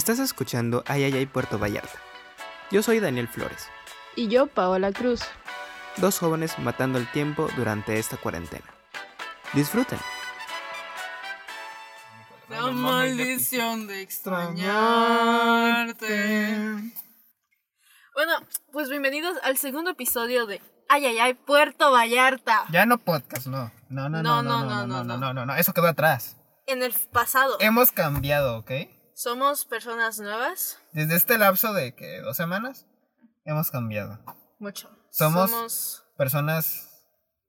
Estás escuchando Ay Ay Ay Puerto Vallarta. Yo soy Daniel Flores, Y yo, Paola Cruz. dos jóvenes matando el tiempo durante esta cuarentena. Disfruten. La maldición de extrañarte. Bueno, pues bienvenidos al segundo episodio de Ay, ay, ay, Puerto Vallarta. Ya no podcast, no. No, no, no, no, no, no, no, no, no, no, eso quedó atrás. En el pasado, Hemos cambiado, ¿ok? Somos personas nuevas. Desde este lapso de que dos semanas hemos cambiado. Mucho. Somos- Somos Personas,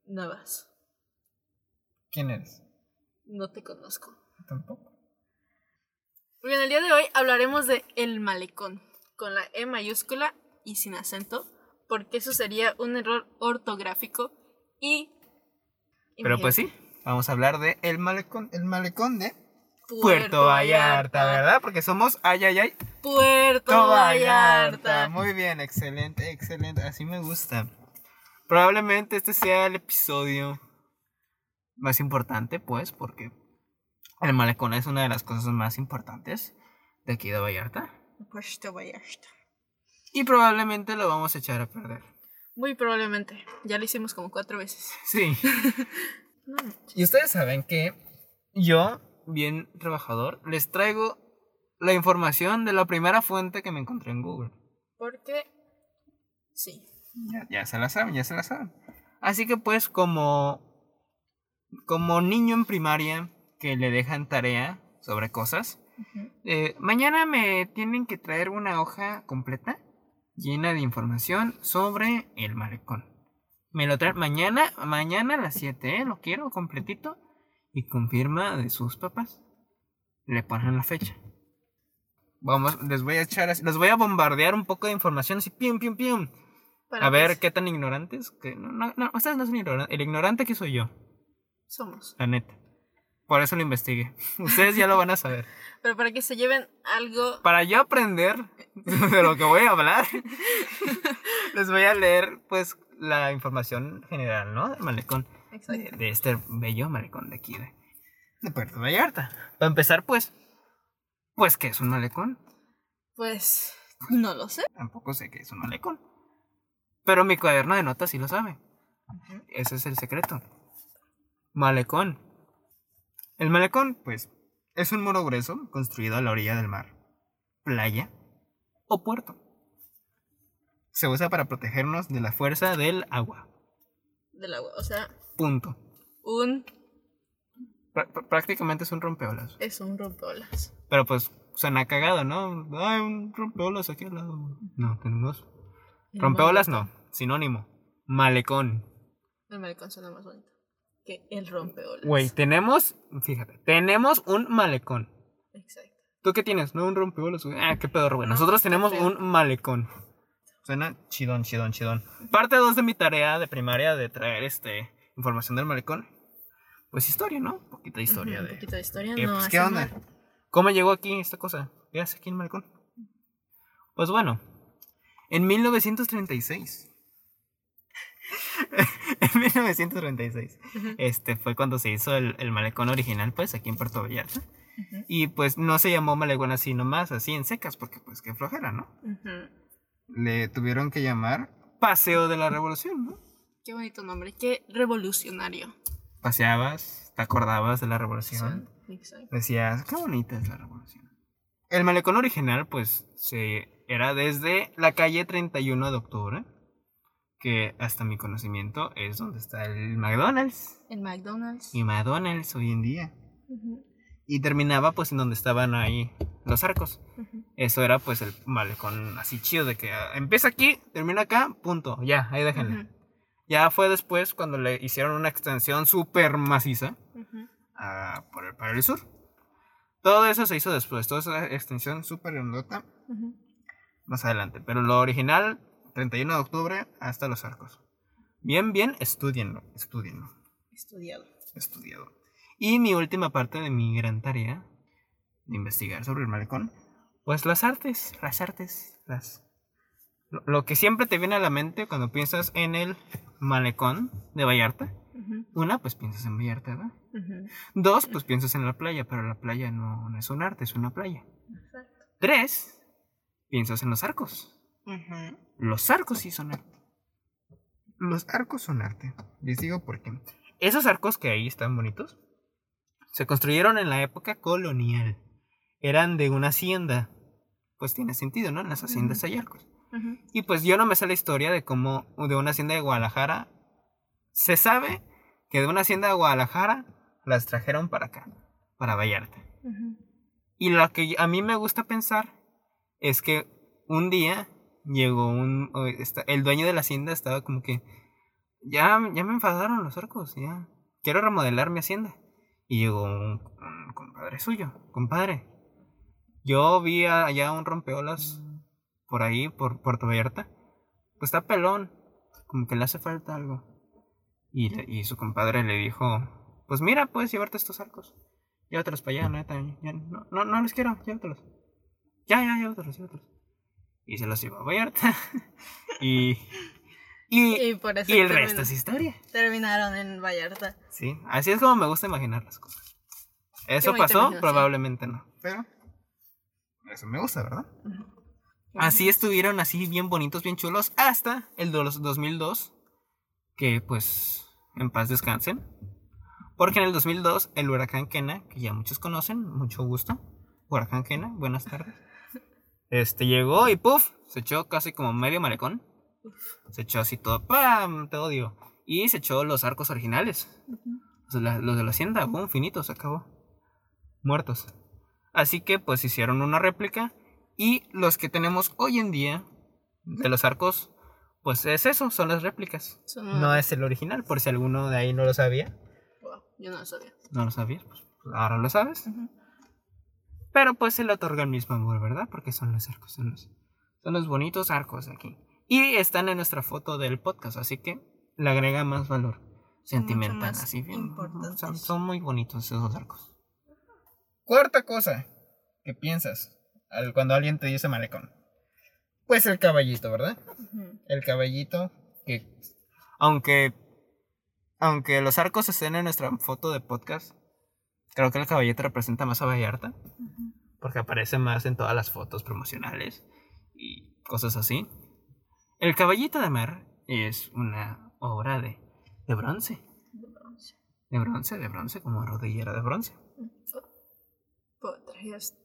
nuevas. ¿quién eres? No te conozco. Tampoco. Bien, el día de hoy hablaremos de El Malecón, con la E mayúscula y sin acento, porque eso sería un error ortográfico y... Pero pues sí, vamos a hablar de el malecón, el malecón de Puerto, Puerto Vallarta, ¿verdad? Porque somos ay ay ay Puerto Puerto Vallarta. Vallarta. Muy bien, excelente, excelente, así me gusta. Probablemente este sea el episodio más importante, pues, porque el malecón es una de las cosas más importantes de aquí de Vallarta. Puerto Vallarta. Y probablemente lo vamos a echar a perder. Muy probablemente. Ya lo hicimos como cuatro veces. Sí. No. Y ustedes saben que yo, bien trabajador, les traigo la información de la primera fuente que me encontré en Google. Porque... Sí. Ya, ya se la saben, ya se la saben. Así que pues como como niño en primaria que le dejan tarea sobre cosas, eh, mañana me tienen que traer una hoja completa llena de información sobre el malecón. Me lo traen mañana, mañana a las 7, ¿eh? Lo quiero completito y confirma de sus papás. Le ponen la fecha. Vamos, les voy a echar así, les voy a bombardear un poco de información así, pium, pium, pium. Para A ver, que ¿qué tan ignorantes? Que no, no, no, ustedes no son ignorantes. El ignorante que soy yo, Somos. la neta. Por eso lo investigué. Ustedes ya lo van a saber. Pero para que se lleven algo... Para yo aprender de lo que voy a hablar, les voy a leer, pues, la información general, ¿no? Del malecón. De, este bello malecón de aquí, de, de Puerto Vallarta. Para empezar, pues, pues, ¿qué es un malecón? Pues... No lo sé. Tampoco sé qué es un malecón. Pero mi cuaderno de notas sí lo sabe. Ese es el secreto. Malecón. El malecón, pues, es un muro grueso construido a la orilla del mar, playa o puerto. Se usa para protegernos de la fuerza del agua. Del agua. O sea, Punto. un... Prá- pr- prácticamente es un rompeolas. Es un rompeolas. Pero pues suena cagado, ¿no? Hay un rompeolas aquí al lado. No, tenemos. Rompeolas no, sinónimo. Malecón. El malecón suena más bonito. Que el rompeolas. Güey, tenemos, fíjate, tenemos un malecón. Exacto. ¿Tú qué tienes? No, un rompeolas, güey. Ah, qué pedo, güey. No, Nosotros tenemos un malecón. Suena chidón, chidón, chidón. Parte 2 de mi tarea de primaria de traer este información del malecón. Pues historia, ¿no? Un poquito de historia Ujú, de. Un poquito de historia. Eh, no pues, ¿qué onda? mal. ¿Cómo llegó aquí esta cosa? ¿Qué hace aquí en Malecón? Pues bueno, en 1936. en 1936. Ujú. Este fue cuando se hizo el, el malecón original, pues, aquí en Puerto Vallarta. Ujú. Y pues no se llamó malecón así nomás, así en secas, porque pues qué flojera, ¿no? Le tuvieron que llamar Paseo de la Revolución, ¿no? Qué bonito nombre. Qué revolucionario. Paseabas, te acordabas de la revolución. Exacto. Decías, qué bonita es la revolución. El malecón original, pues, se era desde la calle 31 de octubre, que hasta mi conocimiento es donde está el McDonald's. El McDonald's. Y McDonald's hoy en día. Y terminaba, pues, en donde estaban ahí los arcos. Eso era, pues, el malecón así chido de que ah, empieza aquí, termina acá, punto. Ya, ahí déjenle. Ujú. Ya fue después cuando le hicieron una extensión súper maciza Ujú. a- por el, para el sur. Todo eso se hizo después, toda esa extensión súper grandota más adelante. Pero lo original, 31 de octubre hasta los arcos. Bien, bien, estudienlo, estudienlo, Estudiado. estudiado. Y mi última parte de mi gran tarea de investigar sobre el malecón, pues las artes, las artes, las... Lo, que siempre te viene a la mente cuando piensas en el malecón de Vallarta. Una, pues piensas en Vallarta, ¿verdad? Dos, pues piensas en la playa, pero la playa no, no es un arte, es una playa. Exacto. tres, piensas en los arcos. Los arcos sí son arte. Los arcos son arte. Les digo por qué. Esos arcos que ahí están bonitos se construyeron en la época colonial. Eran de una hacienda. Pues tiene sentido, ¿no? En las haciendas hay arcos. Y pues yo no me sé la historia de cómo de una hacienda de Guadalajara. Se sabe que de una hacienda de Guadalajara las trajeron para acá, para Vallarta. Y lo que a mí me gusta pensar es que un día llegó un... El dueño de la hacienda estaba como que... Ya, ya me enfadaron los arcos, ya. Quiero remodelar mi hacienda. Y llegó un, un compadre suyo. Compadre, yo vi allá un rompeolas por ahí, por Puerto Vallarta. Pues está pelón. Como que le hace falta algo. Y, le- y su compadre le dijo... Pues mira, puedes llevarte estos arcos. Llévatelos para allá, neta. Ya, no, no, no los quiero, llévatelos. Ya, ya, llévatelos, llévatelos. Y se los llevó a Vallarta. y, y, Y por eso y el resto es historia. terminaron en Vallarta. Sí, así es como me gusta imaginar las cosas. ¿Eso pasó? Probablemente no. Pero eso me gusta, ¿verdad? Así estuvieron así bien bonitos, bien chulos, hasta el de los 2002, que pues en paz descansen. Porque en el 2002 el huracán Kena, que ya muchos conocen, mucho gusto. Huracán Kena, buenas tardes. Este llegó y puff, se echó casi como medio malecón. Se echó así todo, ¡pam! Te odio. Y se echó los arcos originales. O sea, la- los de la hacienda, boom, finitos, se acabó. Muertos. Así que pues hicieron una réplica. Y los que tenemos hoy en día de los arcos, pues es eso, son las réplicas. Son- No es el original, por si alguno de ahí no lo sabía. Wow, yo no lo sabía. No lo sabías, pues ahora lo sabes. Pero pues se le otorga el mismo amor, ¿verdad? Porque son los arcos, son los, son los bonitos arcos aquí. Y están en nuestra foto del podcast, así que le agrega más valor sentimental. más Así bien. Son, son muy bonitos esos arcos. Cuarta cosa que piensas al- cuando alguien te dice malecón. Pues el caballito, ¿verdad? El caballito que aunque aunque los arcos estén en nuestra foto de podcast, creo que el caballito representa más a Vallarta porque aparece más en todas las fotos promocionales y cosas así. El caballito de mar es una obra de, de bronce, de bronce, de bronce como rodillera de bronce. Po-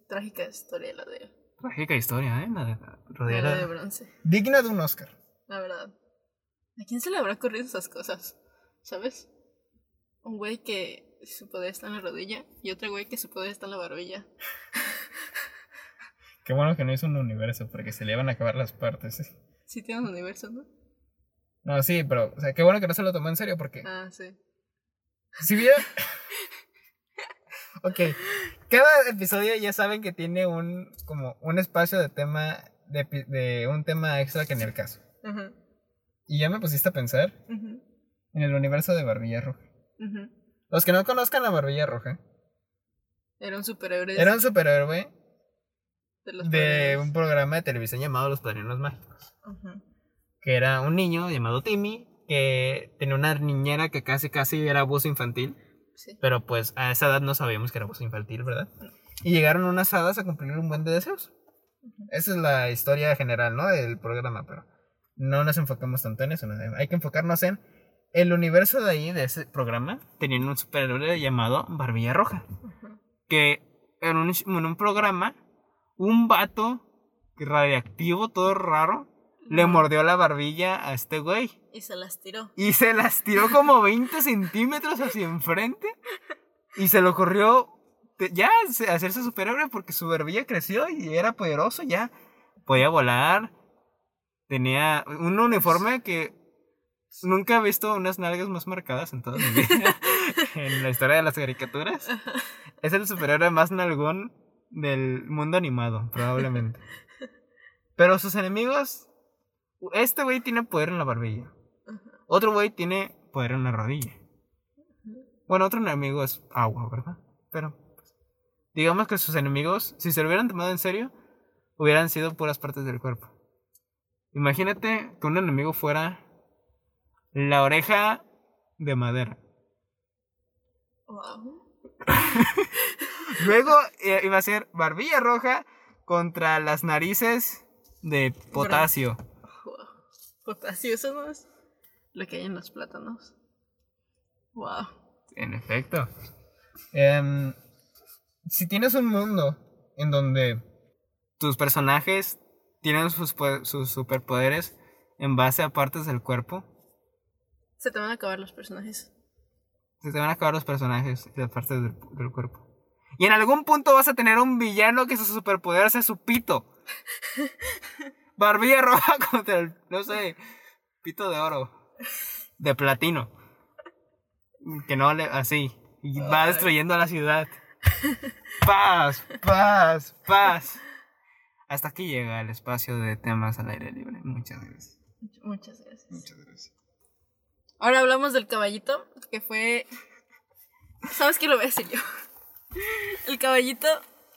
trágica, historia la de, Trágica historia, ¿eh? La de la rodillera de bronce. digna de un Oscar. La verdad. ¿A quién se le habrá ocurrido esas cosas? ¿Sabes? Un güey que su poder está en la rodilla y otro güey que su poder está en la barbilla. Qué bueno que no hizo un universo porque se le iban a acabar las partes. Sí tiene un universo, ¿no? No, sí, pero, o sea, qué bueno que no se lo tomó en serio porque Ah, sí. si bien... ok, cada episodio ya saben que tiene un, como, un espacio de tema, de, un tema extra que en el caso. Ujú, Y ya me pusiste a pensar en el universo de Barbilla Roja. Los que no conozcan a Barbilla Roja, Era un superhéroe era un superhéroe de los de un programa de televisión llamado Los Padrinos Mágicos. Que era un niño llamado Timmy, que tenía una niñera que casi casi era abuso infantil. Sí. Pero pues a esa edad no sabíamos que era abuso infantil, ¿verdad? Y llegaron unas hadas a cumplir un buen de deseos. Esa es la historia general, ¿no? Del programa, pero no nos enfocamos tanto en eso. ¿no? Hay que enfocarnos en el universo de ahí, de ese programa. Tenían un superhéroe llamado Barbilla Roja. Que en un, en un programa, un vato radiactivo, todo raro, le mordió la barbilla a este güey. Y se las tiró. Y se las tiró como 20 centímetros hacia enfrente. Y se lo corrió ya se- hacerse superhéroe porque su barbilla creció y era poderoso ya. Podía volar. Tenía un uniforme que nunca he visto unas nalgas más marcadas en toda mi vida. en la historia de las caricaturas. Es el superhéroe más nalgón del mundo animado, probablemente. Pero sus enemigos. Este güey tiene poder en la barbilla. Otro güey tiene poder en la rodilla. Bueno, otro enemigo es agua, ¿verdad? Pero pues, digamos que sus enemigos, si se lo hubieran tomado en serio, hubieran sido puras partes del cuerpo. Imagínate que un enemigo fuera la oreja de madera. Wow. Luego eh, iba a ser barbilla roja contra las narices de potasio. Potasio, eso no es lo que hay en los plátanos. Wow. En efecto. Em, si tienes un mundo en donde tus personajes tienen sus, sus superpoderes en base a partes del cuerpo, Se te van a acabar los personajes. se te van a acabar los personajes y las partes del, del cuerpo. Y en algún punto vas a tener un villano que su superpoder sea su pito. Barbilla roja contra el, no sé, pito de oro. De platino. Que no le, así. Y va Ay. destruyendo la ciudad. Paz, paz, paz. Hasta aquí llega el espacio de temas al aire libre. Muchas gracias. Muchas gracias. Muchas gracias. Ahora hablamos del caballito, que fue... ¿Sabes qué lo voy a decir yo? El caballito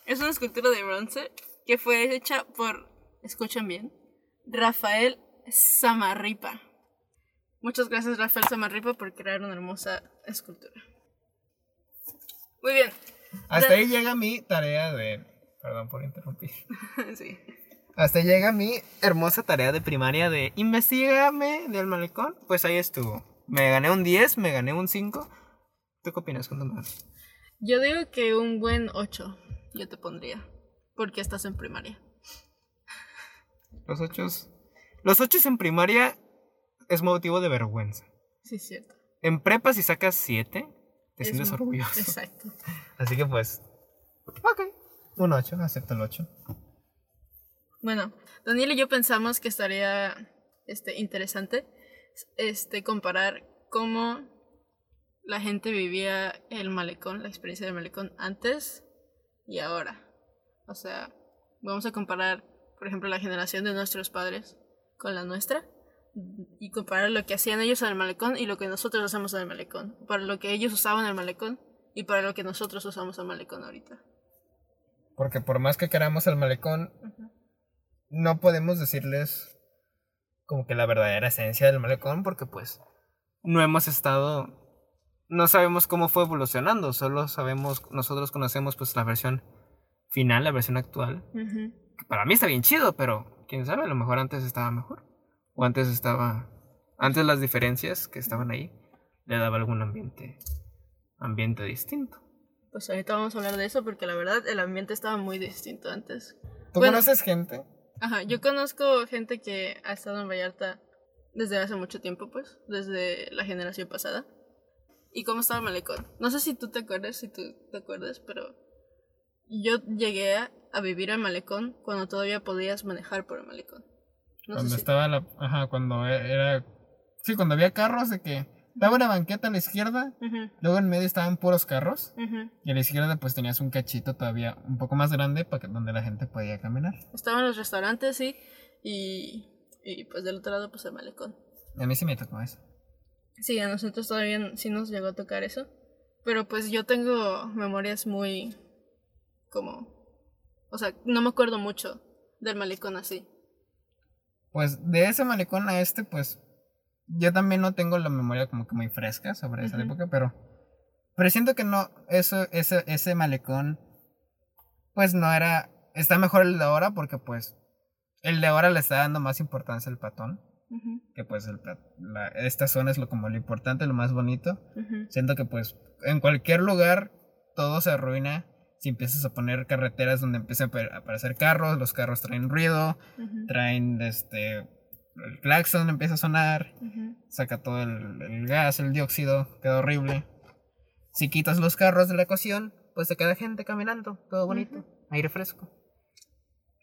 es una escultura de bronce que fue hecha por, escuchen bien, Rafael Samarripa. Muchas gracias Rafael Samarripa por crear una hermosa escultura. Muy bien. Hasta ahí llega mi tarea de... Perdón por interrumpir. sí. Hasta llega mi hermosa tarea de primaria de investigame del malecón. Pues ahí estuvo. Me gané un 10, me gané un 5. ¿Tú qué opinas? Más. Yo digo que un buen 8 yo te pondría, porque estás en primaria. Los 8. Los 8 en primaria es motivo de vergüenza. Sí, es cierto. En prepa, si sacas 7, te Es sientes orgulloso. Exacto. Así que pues. Ok. Un 8, acepto el 8. Bueno, Daniel y yo pensamos que estaría este, interesante este, comparar cómo la gente vivía el malecón, la experiencia del malecón antes y ahora. O sea, vamos a comparar, por ejemplo, la generación de nuestros padres con la nuestra y comparar lo que hacían ellos en el malecón y lo que nosotros hacemos en el malecón. Para lo que ellos usaban el malecón y para lo que nosotros usamos el malecón ahorita. Porque por más que queramos el malecón, no podemos decirles como que la verdadera esencia del malecón porque pues no hemos estado no sabemos cómo fue evolucionando, solo sabemos nosotros conocemos pues la versión final, la versión actual, Ujú. que para mí está bien chido, pero quién sabe, a lo mejor antes estaba mejor o antes estaba antes las diferencias que estaban ahí le daba algún ambiente ambiente distinto. Pues ahorita vamos a hablar de eso porque la verdad el ambiente estaba muy distinto antes. ¿Tú Bueno. conoces gente? Ajá, yo conozco gente que ha estado en Vallarta desde hace mucho tiempo, pues, desde la generación pasada. ¿Y cómo estaba el malecón? No sé si tú te acuerdas, si tú te acuerdas, pero yo llegué a, vivir al malecón cuando todavía podías manejar por el malecón. No cuando si... estaba la. Ajá, cuando e- era. Sí, cuando había carros de que. Daba una banqueta a la izquierda, luego en medio estaban puros carros, y a la izquierda pues tenías un cachito todavía un poco más grande para que, donde la gente podía caminar. Estaban los restaurantes, sí, y, y pues del otro lado pues el malecón. A mí sí me tocó eso. Sí, a nosotros todavía sí nos llegó a tocar eso. Pero pues yo tengo memorias muy como... O sea, no me acuerdo mucho del malecón así. Pues de ese malecón a este, pues. Yo también no tengo la memoria como que muy fresca sobre esa época, pero. Pero siento que no. Eso, ese, ese malecón. Pues no era. Está mejor el de ahora porque pues. El de ahora le está dando más importancia al patón. Que pues el la- esta zona es lo como lo importante, lo más bonito. Siento que pues en cualquier lugar todo se arruina si empiezas a poner carreteras donde empiezan a apar- a aparecer carros, los carros traen ruido, traen este el claxon empieza a sonar, saca todo el, el gas, el dióxido, queda horrible. Si quitas los carros de la ecuación, pues se queda gente caminando, todo bonito, aire fresco.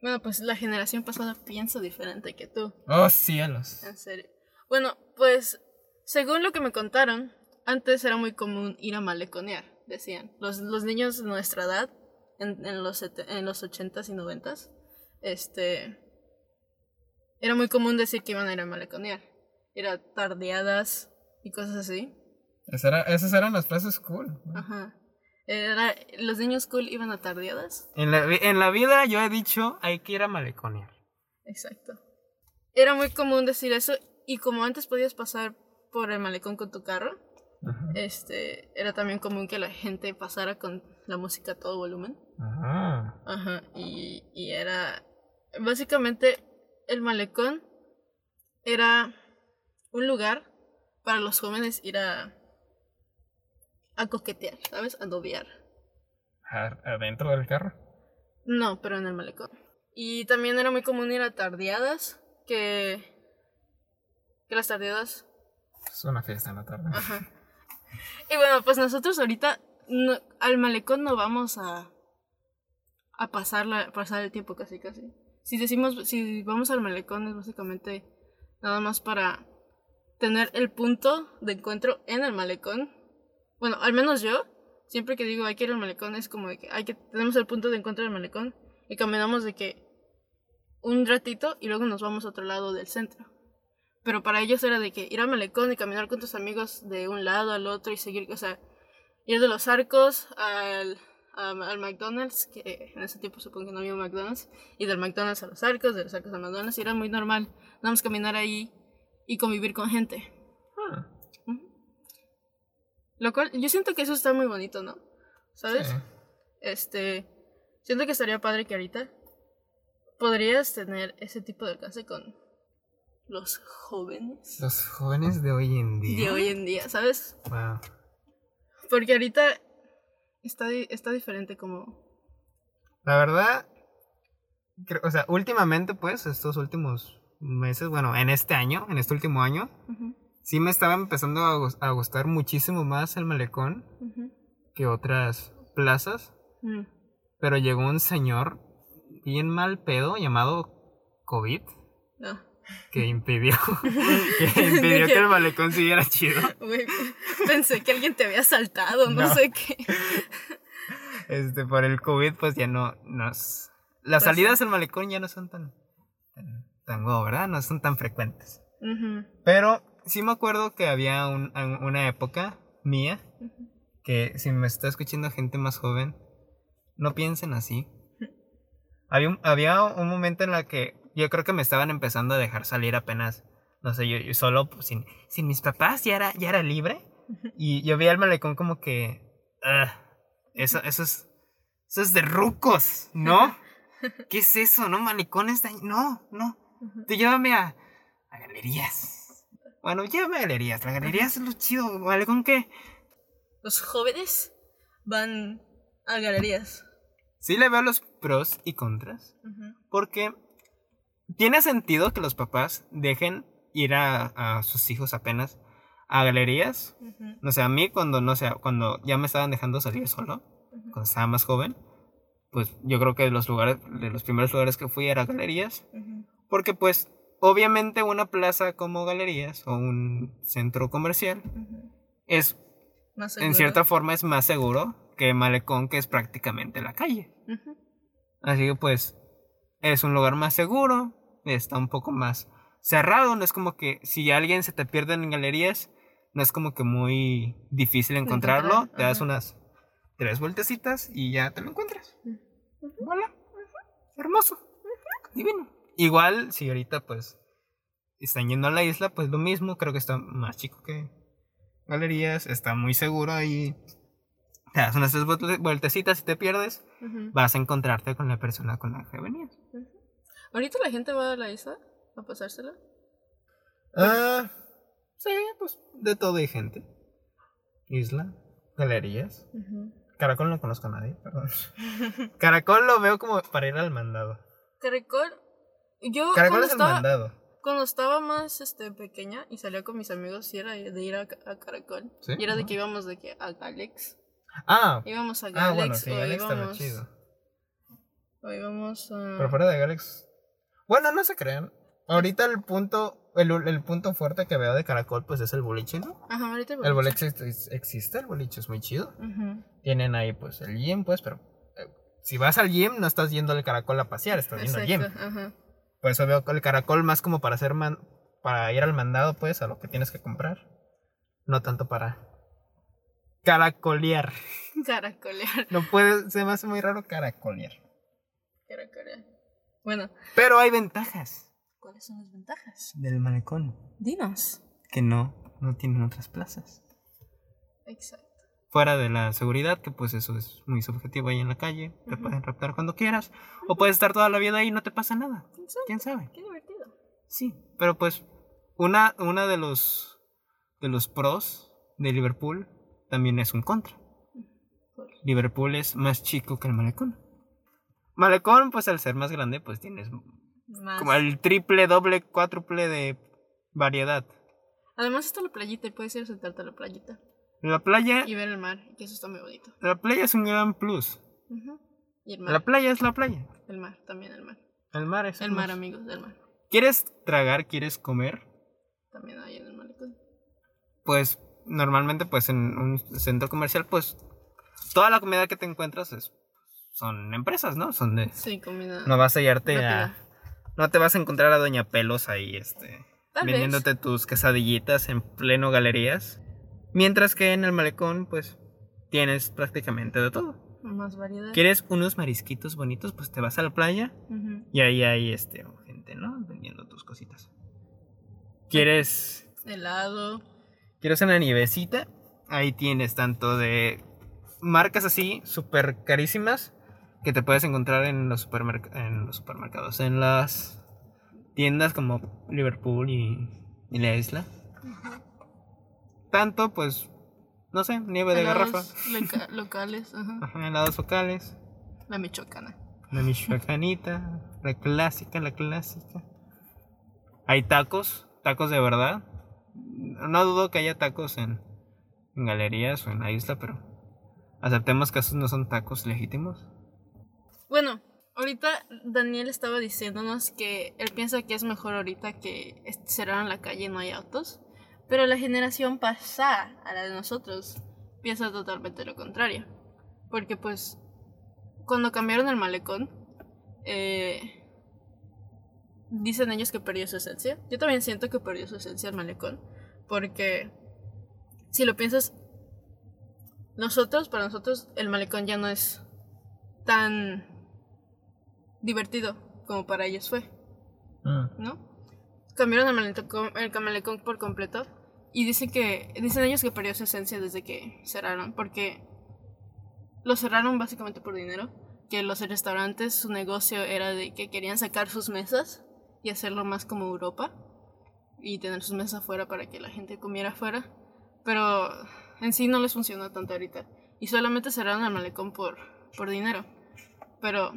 Bueno, pues la generación pasada piensa diferente que tú. Oh cielos. En serio. Bueno, pues según lo que me contaron, antes era muy común ir a maleconear, decían. Los, los niños de nuestra edad, en, en los, en los 80s y 90s, este, era muy común decir que iban a ir a maleconear. Era tardeadas y cosas así. Esa era- esas eran las frases cool. Ajá. Era, los niños cool iban a tardeadas. En la, en la vida yo he dicho hay que ir a maleconear. Exacto. Era muy común decir eso y como antes podías pasar por el malecón con tu carro, este, era también común que la gente pasara con la música a todo volumen. Ajá. Ajá, y, y era. Básicamente, el malecón era un lugar para los jóvenes ir a. a coquetear, ¿sabes? A noviar. Ar- ¿Adentro del carro? No, pero en el malecón. Y también era muy común ir a tardeadas, que. que las tardeadas. Es una fiesta en la tarde. Ajá. Y bueno, pues nosotros ahorita al malecón no vamos a. a pasar, pasar el tiempo casi casi. Si decimos, si vamos al malecón es básicamente nada más para tener el punto de encuentro en el malecón. Bueno, al menos yo, siempre que digo hay que ir al malecón es como de que hay que tenemos el punto de encuentro del malecón y caminamos de que un ratito y luego nos vamos a otro lado del centro. Pero para ellos era de que ir al malecón y caminar con tus amigos de un lado al otro y seguir, o sea, ir de los arcos al, al McDonald's, que en ese tiempo supongo que no había un McDonald's, y del McDonald's a los arcos, de los arcos al McDonald's, y era muy normal. Nada más caminar ahí y convivir con gente. Ah, Lo cual, yo siento que eso está muy bonito, ¿no? ¿Sabes? sí. Este, siento que estaría padre que ahorita podrías tener ese tipo de alcance con los jóvenes Los jóvenes de hoy en día. de hoy en día, ¿sabes? Wow. Porque ahorita está, está diferente como... La verdad, creo- o sea, últimamente, pues, estos últimos meses, bueno, en este año, en este último año, sí me estaba empezando a, gus- a gustar muchísimo más el malecón que otras plazas. mm. Pero llegó un señor bien mal pedo llamado COVID No. Que impidió, que impidió que el malecón siguiera chido. Pensé que alguien te había saltado, no, No. sé qué. Este, por el COVID, pues ya no nos. Las Pues sí. salidas al malecón ya no son tan. tan, tan wow, ¿verdad? No son tan frecuentes. Pero sí me acuerdo que había un- un- una época mía que si me está escuchando gente más joven, no piensen así. Había un, había un momento en el que yo creo que me estaban empezando a dejar salir apenas, no sé, yo, yo solo pues, sin, sin mis papás ya era, ya era libre. Y yo veía el malecón como que... ah, eso, eso, es, eso es de rucos, ¿no? ¿Qué es eso? ¿No? Malecones de... No, no. Tú llévame a, a galerías. Bueno, llévame a galerías. La galerías es lo chido. ¿Malecón qué? Los jóvenes van a galerías. Sí le veo los pros y contras. Porque tiene sentido que los papás dejen ir a, a sus hijos apenas a galerías. No sé, a mí cuando, no sé, cuando ya me estaban dejando salir solo, cuando estaba más joven, pues yo creo que de los lugares, de los primeros lugares que fui era galerías. Porque pues obviamente una plaza como galerías o un centro comercial es, Más en cierta forma, es más seguro que Malecón, que es prácticamente la calle. Así que pues es un lugar más seguro, está un poco más cerrado, no es como que si alguien se te pierde en galerías, no es como que muy difícil encontrarlo, encontrar, te das ajá. unas tres vueltecitas y ya te lo encuentras. Voilà. Hermoso. Divino. Igual, si ahorita pues están yendo a la isla, pues lo mismo, creo que está más chico que galerías, está muy seguro ahí. Te das unas tres vuelte- vueltecitas y te pierdes, vas a encontrarte con la persona con la que venías. ¿Ahorita la gente va a la isla a pasársela? Ah, sí, pues de todo hay gente. Isla, galerías. Caracol no conozco a nadie, perdón. Caracol lo veo como para ir al mandado. Caracol. Yo Caracol es el estaba, mandado. cuando estaba más este, pequeña y salía con mis amigos, sí era de ir a, a Caracol. ¿Sí? Y era de que íbamos de que a Galex. Ah, Íbamos a ah Galex bueno, sí, o, Alex estaba íbamos, chido. o íbamos a... Pero fuera de Galex. Bueno, no se crean. Ahorita el punto, el, el punto fuerte que veo de Caracol, pues es el boliche, ¿no? Ajá, ahorita El boliche ex- existe, el boliche es muy chido. Ujú. Tienen ahí, pues, el gym, pues, pero eh, si vas al gym, no estás yendo al Caracol a pasear, estás yendo al gym. Ajá. Por eso veo el Caracol más como para hacer man para ir al mandado, pues, a lo que tienes que comprar. No tanto para caracolear. Caracolear. No puede, se me hace muy raro caracolear. Caracolear. Bueno, Pero hay ventajas ¿cuáles son las ventajas? del malecón Dinos. que no, no tienen otras plazas. Exacto. fuera de la seguridad, que pues eso es muy subjetivo ahí en la calle, te pueden raptar cuando quieras, o puedes estar toda la vida ahí y no te pasa nada, Exacto, quién sabe. Qué divertido. Sí, pero pues una, una de los de los pros de Liverpool también es un contra. Liverpool es más chico que el malecón. Malecón, pues al ser más grande, pues tienes Más. como el triple, doble, cuádruple de variedad. Además está la playita y puedes ir a sentarte a la playita La playa, y ver el mar, que eso está muy bonito. la playa es un gran plus. Ujú. Y el mar. La playa es la playa. El mar, también el mar. El mar es El mar, amigos, del mar. ¿Quieres tragar? ¿Quieres comer? También hay en el malecón. Pues normalmente pues en un centro comercial pues toda la comida que te encuentras es, son empresas, ¿no? Son de... Sí, comida. No vas a hallarte a... No te vas a encontrar a Doña Pelos ahí, este... Tal vez. vendiéndote tus quesadillitas en pleno galerías. Mientras que en el malecón pues tienes prácticamente de todo. Más variedad. ¿Quieres unos marisquitos bonitos? Pues te vas a la playa y ahí hay este gente, ¿no? Vendiendo tus cositas. ¿Quieres Helado. ¿Quieres una nievecita? Ahí tienes tanto de marcas así, súper carísimas, que te puedes encontrar en los, supermerc- en los supermercados, en las tiendas como Liverpool y, y la isla. Tanto, pues, no sé, nieve de garrafa, loca- locales. Ajá. ajá, helados locales, La michoacana. la michoacanita, la clásica, la clásica. Hay tacos, tacos de verdad. No dudo que haya tacos en, en galerías o en la isla, pero aceptemos que esos no son tacos legítimos. Bueno, ahorita Daniel estaba diciéndonos que él piensa que es mejor ahorita que cerraron la calle y no hay autos. Pero la generación pasada a la de nosotros piensa totalmente lo contrario. Porque pues cuando cambiaron el malecón, eh, dicen ellos que perdió su esencia. Yo también siento que perdió su esencia el malecón. Porque si lo piensas, nosotros, para nosotros, el malecón ya no es tan divertido como para ellos fue, ¿no? Cambiaron el malecón, el malecón por completo y dicen que dicen ellos que perdió su esencia desde que cerraron porque lo cerraron básicamente por dinero, que los restaurantes su negocio era de que querían sacar sus mesas y hacerlo más como Europa y tener sus mesas afuera para que la gente comiera afuera, pero en sí no les funcionó tanto ahorita y solamente cerraron el malecón por por dinero. Pero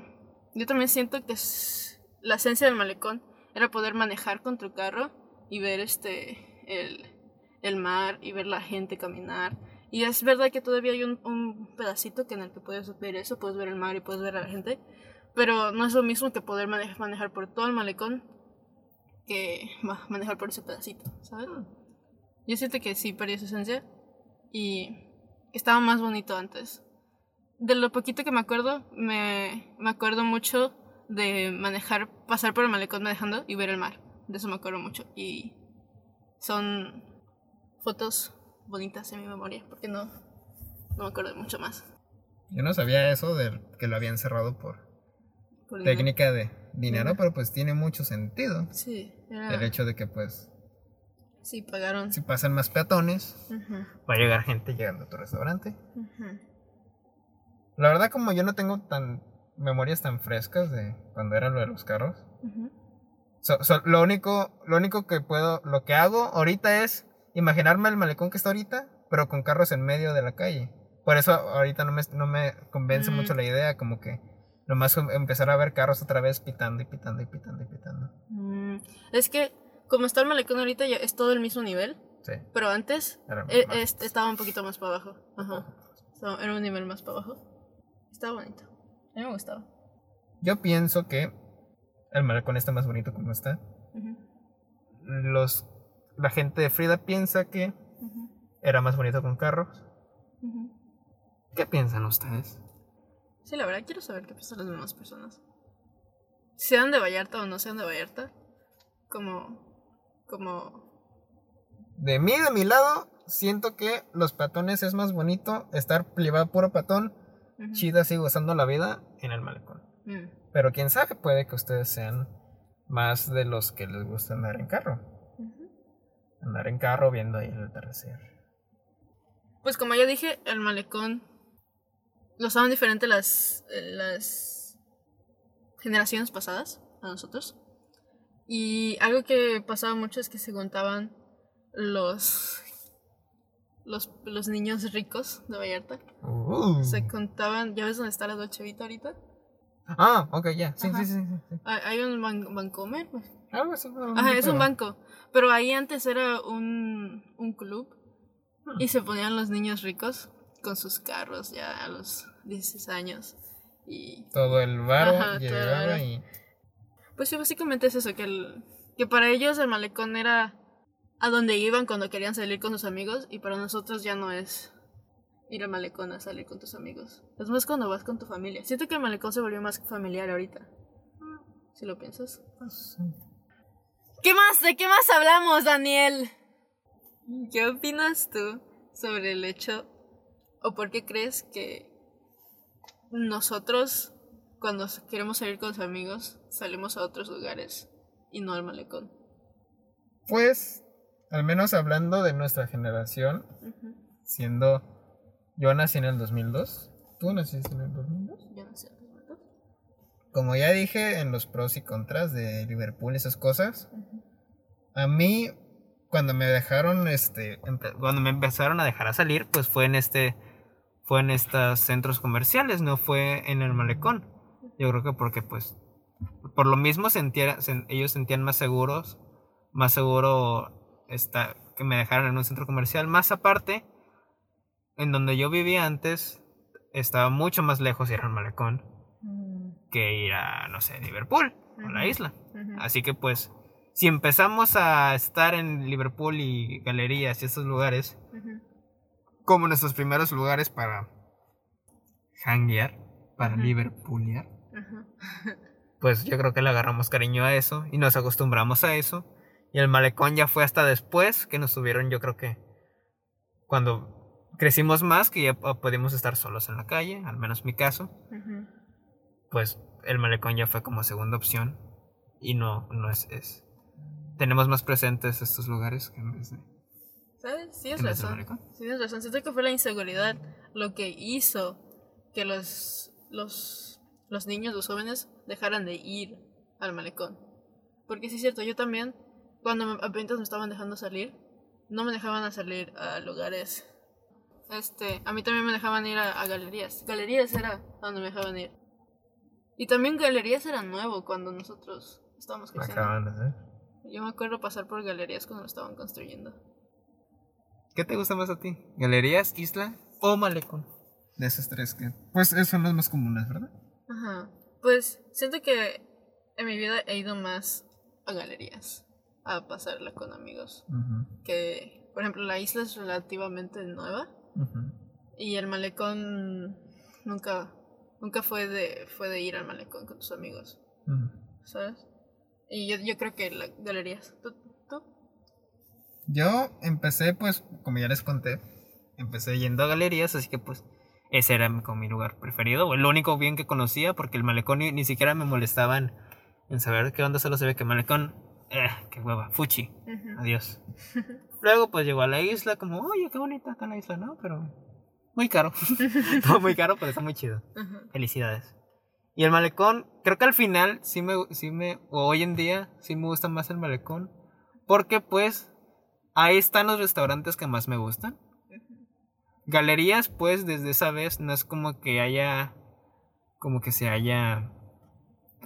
yo también siento que es- la esencia del malecón era poder manejar con tu carro y ver este el, el mar y ver la gente caminar. Y es verdad que todavía hay un, un pedacito que en el que puedes ver eso, puedes ver el mar y puedes ver a la gente. Pero no es lo mismo que poder mane- manejar por todo el malecón que ma- manejar por ese pedacito, ¿sabes? Yo siento que sí perdió su esencia y estaba más bonito antes de lo poquito que me acuerdo, me, me acuerdo mucho de manejar, pasar por el malecón manejando y ver el mar. De eso me acuerdo mucho. Y son fotos bonitas en mi memoria, porque no, no me acuerdo mucho más. Yo no sabía eso de que lo habían cerrado por Por dinero. técnica de dinero, pero pues tiene mucho sentido. Sí, era- El hecho de que pues sí, pagaron. si pasan más peatones, Ujú, va a llegar gente llegando a tu restaurante. ujú. La verdad como yo no tengo tan memorias tan frescas de cuando era lo de los carros. So- so- lo único lo único que puedo lo que hago ahorita es imaginarme el malecón que está ahorita, pero con carros en medio de la calle. Por eso ahorita no me, no me convence Mm. mucho la idea, como que nomás em- empezar a ver carros otra vez pitando y pitando y pitando y pitando. Mm, Es que, como está el malecón ahorita, ya es todo el mismo nivel, Sí. pero antes eh, más- este, estaba un poquito más para abajo. Ajá. So, era un nivel más para abajo. Estaba bonito. A mí me gustaba. Yo pienso que el malecón está más bonito como está. Los la gente de Frida piensa que era más bonito con carros. ¿Qué piensan ustedes? Sí, la verdad quiero saber qué piensan las demás personas. Sean de Vallarta o no sean de Vallarta. Como. Como. De mí, de mi lado, siento que los peatones es más bonito estar privado puro patón, chida así gozando la vida en el malecón. Mm, Pero quién sabe, puede que ustedes sean más de los que les gusta andar en carro. Andar en carro viendo ahí el atardecer. Pues como ya dije, el malecón lo usaban diferente las, las generaciones pasadas a nosotros. Y algo que pasaba mucho es que se contaban los los, los niños ricos de Vallarta. Uh. Se contaban, ¿ya ves dónde está la Dolce Vita ahorita? Ah, ok, ya. Sí, sí, sí, sí, sí. Hay un ban- Bancomer. pues. Algo así, no, Ajá, es un banco. Pero ahí antes era un, un club. Y se ponían los niños ricos con sus carros ya a los 16 años. Y Todo el llegaba varo. y. pues sí, básicamente es eso, que, el, que para ellos el malecón era a donde iban cuando querían salir con sus amigos y para nosotros ya no es ir al malecón a salir con tus amigos. Es más cuando vas con tu familia. Siento que el malecón se volvió más familiar ahorita. Si lo piensas. pues, ¿Qué más? ¿De qué más hablamos, Daniel? ¿Qué opinas tú sobre el hecho o por qué crees que nosotros cuando queremos salir con los amigos salimos a otros lugares y no al malecón? Pues, al menos hablando de nuestra generación, siendo. Yo nací en el 2002. ¿Tú naciste en el 2002? Yo no sé, ¿verdad? Como ya dije en los pros y contras de Liverpool esas cosas, a mí cuando me dejaron este cuando me empezaron a dejar a salir, pues fue en este fue en estos centros comerciales, no fue en el malecón. Yo creo que porque pues por lo mismo sentía, sen- ellos sentían más seguros, más seguro está que me dejaran en un centro comercial, más aparte en donde yo vivía antes estaba mucho más lejos ir al malecón que ir a, no sé, Liverpool o la isla. Así que pues, si empezamos a estar en Liverpool y galerías y estos lugares como nuestros primeros lugares para hanguear, para. Liverpoolear, pues yo creo que le agarramos cariño a eso y nos acostumbramos a eso. Y el malecón ya fue hasta después que nos tuvieron, yo creo que cuando crecimos más, que ya podíamos estar solos en la calle, al menos mi caso, pues el malecón ya fue como segunda opción y no, no es, es- tenemos más presentes estos lugares que en vez de... ¿Sabes? Tienes ¿En vez del razón. Sí, Tienes razón. Siento que fue la inseguridad lo que hizo que los, los, los niños, los jóvenes, dejaran de ir al malecón. Porque sí es cierto, yo también, cuando apenas me estaban dejando salir, no me dejaban a salir a lugares. Este, a mí también me dejaban ir a, a galerías. Galerías era donde me dejaban ir. Y también galerías era nuevo cuando nosotros estábamos creciendo. Acaban de hacer. Yo me acuerdo pasar por galerías cuando lo estaban construyendo. ¿Qué te gusta más a ti? ¿Galerías, isla o malecón? De esos tres que... Pues esos son los más comunes, ¿verdad? Ajá. Pues siento que en mi vida he ido más a galerías, a pasarla con amigos. Que, por ejemplo, la isla es relativamente nueva y el malecón nunca, nunca fue de, fue de ir al malecón con tus amigos, ¿sabes? Y yo, yo creo que las galerías. ¿Tú? tú? Yo empecé, pues, como ya les conté, empecé yendo a galerías, así que pues ese era mi- como mi lugar preferido, o el único bien que conocía, porque el malecón ni, ni siquiera me molestaban en saber qué onda, solo se ve que malecón, eh, qué hueva, fuchi, adiós. Luego pues llegó a la isla, como, oye, qué bonita está la isla, ¿no? Pero muy caro, muy caro, pero está muy chido. Felicidades. Y el malecón, creo que al final sí me, sí me, o hoy en día sí me gusta más el malecón. Porque pues ahí están los restaurantes que más me gustan. Galerías, pues desde esa vez no es como que haya, como que se haya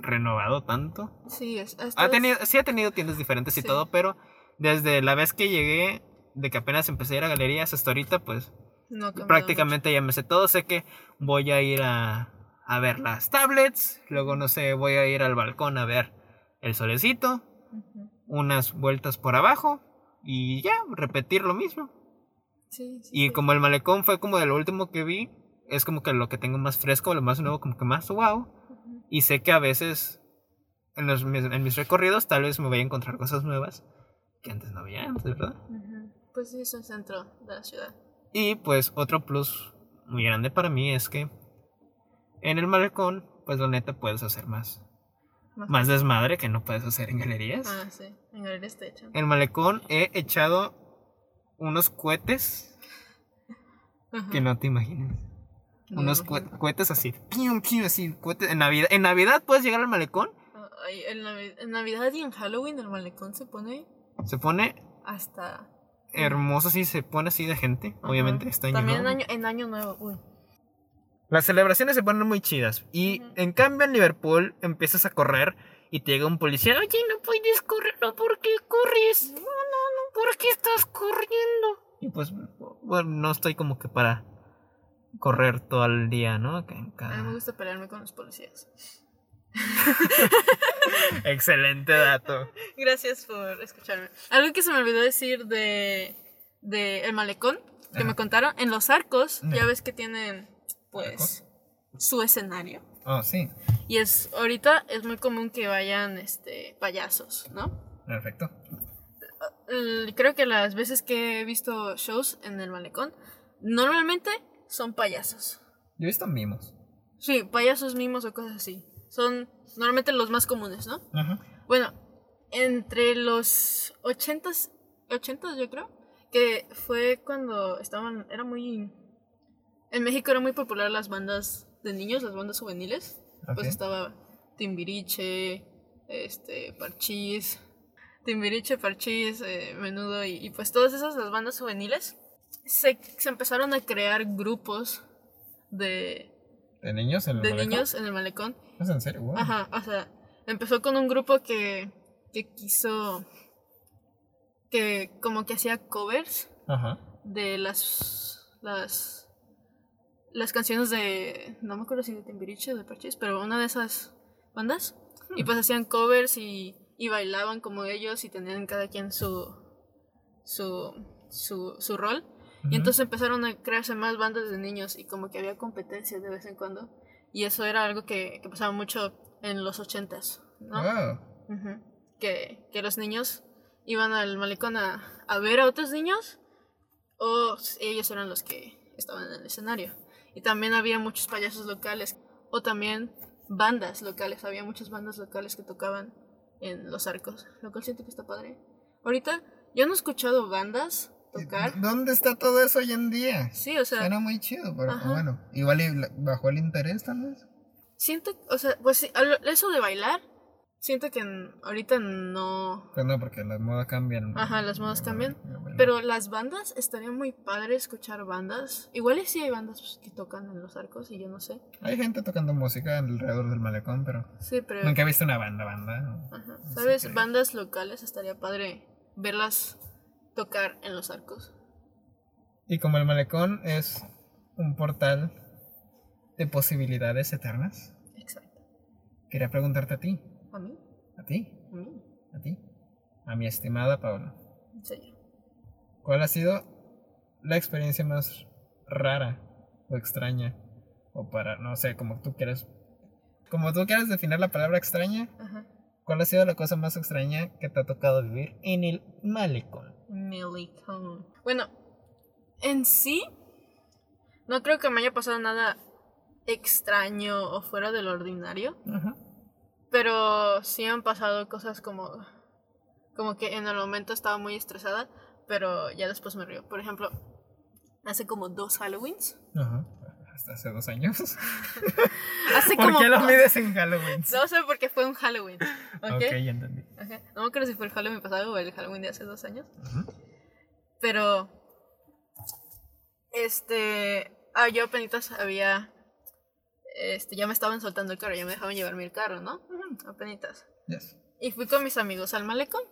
renovado tanto. Sí, es, Ha tenido, sí ha tenido tiendas diferentes y todo, pero desde la vez que llegué, de que apenas empecé a ir a galerías hasta ahorita, pues no prácticamente ya me sé todo. Sé que voy a ir a, a ver las tablets. Luego, no sé, voy a ir al balcón a ver el solecito. Unas vueltas por abajo. Y ya, repetir lo mismo. Sí, sí, Y sí. como el malecón fue como de lo último que vi, es como que lo que tengo más fresco, lo más nuevo, como que más wow. Y sé que a veces en, los, mis- en mis recorridos tal vez me voy a encontrar cosas nuevas que antes no había, antes, ¿verdad? Ujú. Pues sí, es el centro de la ciudad. Y pues otro plus muy grande para mí es que en el malecón, pues la neta puedes hacer más. Más- Más desmadre que no puedes hacer en galerías. Ah, sí. En galerías te echan. En malecón he echado unos cohetes Ajá. que no te imaginas. No Unos cohetes así, pium, pium, así, cohetes en Navidad. En Navidad puedes llegar al malecón, Ay, en, Navi- en Navidad y en Halloween el malecón se pone se pone hasta... hermoso, así se pone así de gente, Ajá. obviamente, este año También en año, en año nuevo, uy. Las celebraciones se ponen muy chidas. Y en cambio en Liverpool empiezas a correr y te llega un policía. Oye, no puedes correr, no, ¿por qué corres? No, no, no, ¿por qué estás corriendo? Y pues, bueno, no estoy como que para correr todo el día, ¿no? A mí me gusta pelearme con los policías. Excelente dato. Gracias por escucharme. Algo que se me olvidó decir de, de el malecón que Ajá. me contaron en los arcos, ya ves que tienen pues su escenario. Oh, sí. Y es ahorita es muy común que vayan este payasos, ¿no? Perfecto. Creo que las veces que he visto shows en el malecón normalmente son payasos. Yo he visto mimos. Sí, payasos mimos o cosas así. Son normalmente los más comunes, ¿no? Ajá. Bueno, entre los 80s, 80s yo creo, que fue cuando estaban, era muy... En México era muy popular las bandas de niños, las bandas juveniles. Pues estaba Timbiriche, este, Parchís, Timbiriche, Parchís, eh, Menudo y, y pues todas esas, las bandas juveniles, se, se empezaron a crear grupos de, ¿De niños en el de malecón? niños en el malecón ¿Es en serio? Wow. Ajá, o sea, empezó con un grupo que, que quiso, que como que hacía covers Ajá. de las, las, las canciones de, no me acuerdo si de Timbiriche o de Parchís, pero una de esas bandas. Y pues hacían covers y, y bailaban como ellos y tenían cada quien su, su, su, su rol. Y entonces empezaron a crearse más bandas de niños y como que había competencias de vez en cuando. Y eso era algo que, que pasaba mucho en los ochentas, ¿no? Ujú. que, que los niños iban al malecón a, a ver a otros niños o ellos eran los que estaban en el escenario. Y también había muchos payasos locales o también bandas locales. Había muchas bandas locales que tocaban en los arcos, lo cual siento que está padre. Ahorita yo no he escuchado bandas tocar. ¿Dónde está todo eso hoy en día? Sí, o sea, Suena muy chido, pero Ajá. bueno. Igual bajó el interés tal vez. siento, o sea, pues sí, eso de bailar, siento que ahorita no... Pues no, porque las modas cambian. Ajá, las modas cambian. Pero las bandas, estaría muy padre escuchar bandas. Igual sí hay bandas pues, que tocan en los arcos y yo no sé. Hay gente tocando música alrededor del malecón, pero Sí, pero... nunca he visto una banda, banda. Ajá. ¿Sabes? Bandas locales estaría padre verlas tocar en los arcos. Y como el malecón es un portal de posibilidades eternas, Exacto. quería preguntarte a ti, ¿A mí? a ti, ¿A mí? a ti, a mi estimada Paula. Serio. ¿Cuál ha sido la experiencia más rara o extraña? O para, no sé, como tú quieras, como tú quieras definir la palabra extraña, Ajá. ¿cuál ha sido la cosa más extraña que te ha tocado vivir en el malecón? Malecón. Bueno, en sí, no creo que me haya pasado nada extraño o fuera del ordinario. Pero sí han pasado cosas como. Como que en el momento estaba muy estresada, pero ya después me río. Por ejemplo, hace como dos Halloweens. Ajá. Hasta hace dos años. Hace ¿Por como. qué lo mides en Halloween? No sé por qué fue un Halloween. ¿Ok? ok, ya entendí. Ajá. No me acuerdo si fue el Halloween pasado o el Halloween de hace dos años. Pero. Este. Ah, yo apenas había. Este, ya me estaban soltando el carro, ya me dejaban llevarme el carro, ¿no? Apenitas. Yes. Y fui con mis amigos al malecón,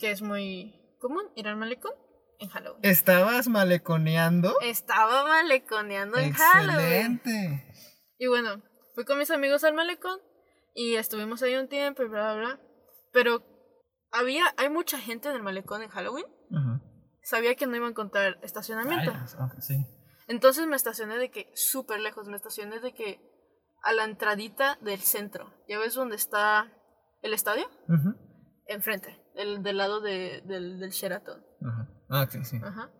que es muy común ir al malecón en Halloween. ¿Estabas maleconeando? Estaba maleconeando en Halloween. Excelente. Y bueno, fui con mis amigos al malecón y estuvimos ahí un tiempo y bla, bla, bla. Pero había, hay mucha gente en el malecón en Halloween. Sabía que no iba a encontrar estacionamiento. Ok, sí. Entonces me estacioné de que súper lejos, me estacioné de que a la entradita del centro. ¿Ya ves dónde está el estadio? Ujú. Enfrente, del, del lado de- del, del Sheraton. Ajá. Ah, ok, sí. Ajá.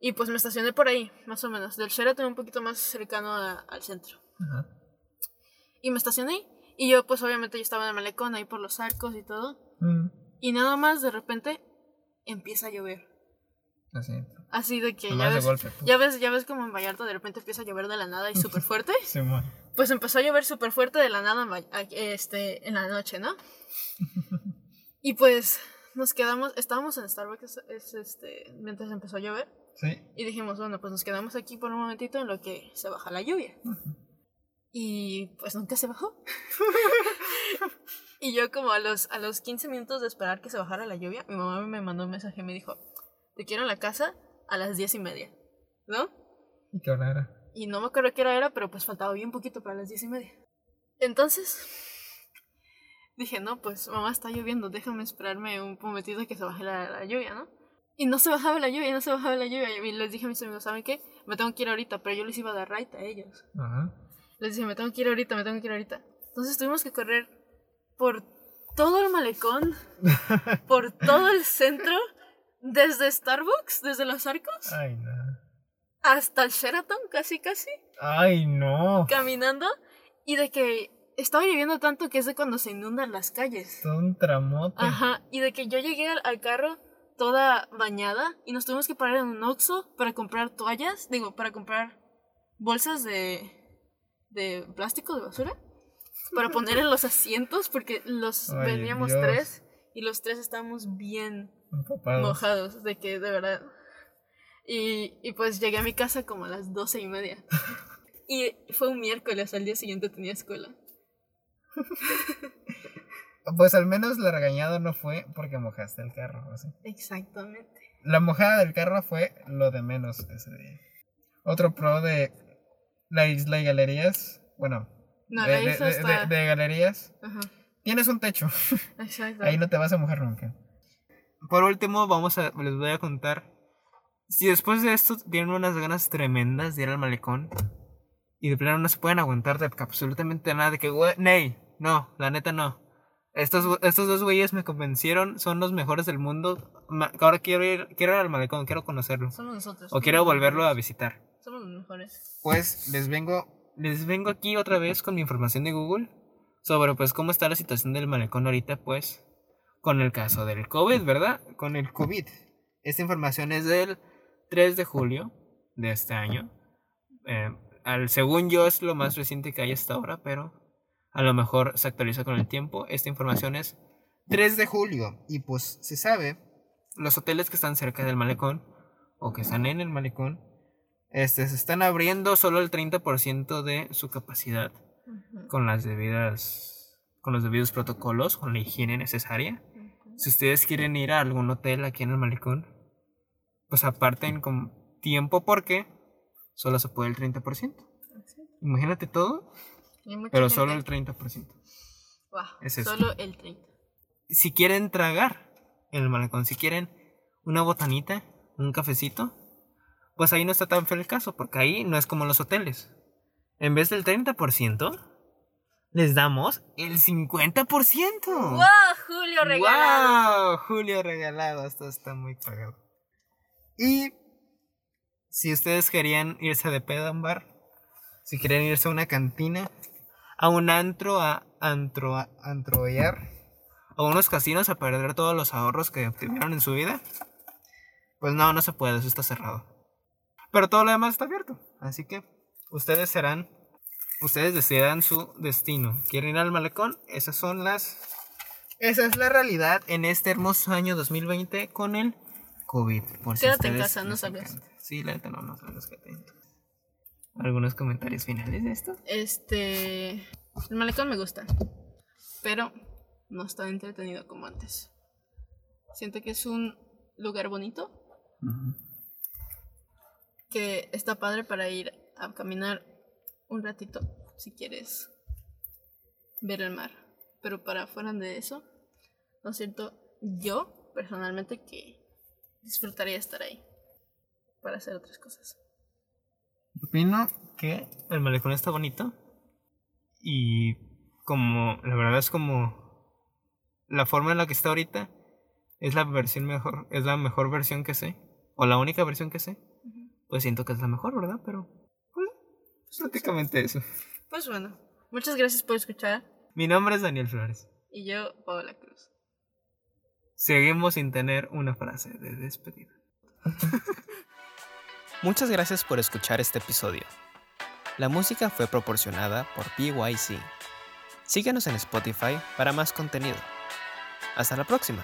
Y pues me estacioné por ahí, más o menos. Del Sheraton un poquito más cercano a- al centro. Ajá. Y me estacioné. Y yo, pues obviamente, yo estaba en el malecón ahí por los arcos y todo. Mm. Y nada más de repente empieza a llover. Lo siento. Así de que ya ves, golpe. ya ves, ya ves como en Vallarta de repente empieza a llover de la nada y súper fuerte. Simón. Pues empezó a llover súper fuerte de la nada en, este, en la noche, ¿no? Y pues nos quedamos, estábamos en Starbucks es, este, mientras empezó a llover Sí. y dijimos, bueno, pues nos quedamos aquí por un momentito en lo que se baja la lluvia. Y pues nunca se bajó. y yo como a los, a los 15 minutos de esperar que se bajara la lluvia, mi mamá me mandó un mensaje y me dijo, te quiero en la casa a las 10 y media, ¿no? ¿Y qué hora era? Y no me acuerdo qué hora era, pero pues faltaba bien poquito para las 10 y media. Entonces, dije, no, pues mamá está lloviendo, déjame esperarme un momentito que se baje la, la lluvia, ¿no? Y no se bajaba la lluvia, no se bajaba la lluvia. Y les dije a mis amigos, ¿saben qué? Me tengo que ir ahorita, pero yo les iba a dar right a ellos. Ajá. Les dije, me tengo que ir ahorita, me tengo que ir ahorita. Entonces tuvimos que correr por todo el malecón, por todo el centro, desde Starbucks, desde los arcos, Ay, no. hasta el Sheraton, casi, casi. Ay, no. caminando y de que estaba lloviendo tanto que es de cuando se inundan las calles. Todo un tramote. Ajá, y de que yo llegué al, al carro toda bañada y nos tuvimos que parar en un Oxxo para comprar toallas, digo, para comprar bolsas de, de plástico de basura para poner en los asientos porque los Ay, veníamos Dios. tres y los tres estábamos bien Empapados. mojados, de que de verdad. Y, y pues llegué a mi casa como a las doce y media. Y fue un miércoles, al día siguiente tenía escuela. Pues al menos la regañada no fue porque mojaste el carro. ¿o sí? Exactamente. La mojada del carro fue lo de menos ese día. Otro pro de la isla y galerías. Bueno, No, de, la de- galerías. Ajá, Tienes un techo. exacto. Ahí no te vas a mojar nunca. Por último, vamos a, les voy a contar. Si después de esto tienen unas ganas tremendas de ir al malecón y de plano no se pueden aguantar de absolutamente nada, de que, güey, Ney, no, la neta no. Estos, estos dos güeyes me convencieron, son los mejores del mundo. ma- Ahora quiero ir, quiero ir al malecón, quiero conocerlo. Somos nosotros. O quiero volverlo a visitar. Somos los mejores. Pues les vengo, les vengo aquí otra vez con mi información de Google sobre pues cómo está la situación del malecón ahorita, pues, con el caso del COVID, ¿verdad? Con el COVID. Esta información es del 3 de julio de este año. Eh, al, según yo es lo más reciente que hay hasta ahora, pero a lo mejor se actualiza con el tiempo. Esta información es 3 de julio y pues se sabe, los hoteles que están cerca del malecón o que están en el malecón, este, se están abriendo solo el 30% de su capacidad con las debidas con los debidos protocolos, con la higiene necesaria. ujú. Si ustedes quieren ir a algún hotel aquí en el malecón, pues aparten con tiempo porque solo se puede el 30%. Así. Imagínate todo, pero gente- solo el 30%. Guau, es eso. Solo el 30. Si quieren tragar en el malecón, si quieren una botanita, un cafecito, pues ahí no está tan feo el caso, porque ahí no es como los hoteles. En vez del 30%, les damos el 50%. ¡Wow! Julio regalado. ¡Wow! Julio regalado, esto está muy pagado. Y si ustedes querían irse de pedo a un bar, si querían irse a una cantina, a un antro, a antro, a antroear, a unos casinos a perder todos los ahorros que obtuvieron en su vida, pues no, no se puede, eso está cerrado. Pero todo lo demás está abierto, así que ustedes serán, ustedes decidan su destino. ¿Quieren ir al malecón? Esas son las esa es la realidad en este hermoso año 2020 con el COVID. Por si Quédate en casa, no encanta. Sí, la neta no, no tu casa. ¿Algunos comentarios finales de esto? Este. El malecón me gusta. Pero no está entretenido como antes. Siento que es un lugar bonito. Que está padre para ir a caminar un ratito. Si quieres ver el mar. Pero para fuera de eso, no siento yo personalmente que disfrutaría estar ahí. Para hacer otras cosas. Opino que el malecón está bonito. Y como, la verdad es como la forma en la que está ahorita es la versión mejor, es la mejor versión que sé. O la única versión que sé. Pues siento que es la mejor, ¿verdad? Pero, pues, prácticamente eso. Pues bueno, muchas gracias por escuchar. Mi nombre es Daniel Flores. Y yo, Paola Cruz. Seguimos sin tener una frase de despedida. Muchas gracias por escuchar este episodio. La música fue proporcionada por PYC. Síguenos en Spotify para más contenido. Hasta la próxima.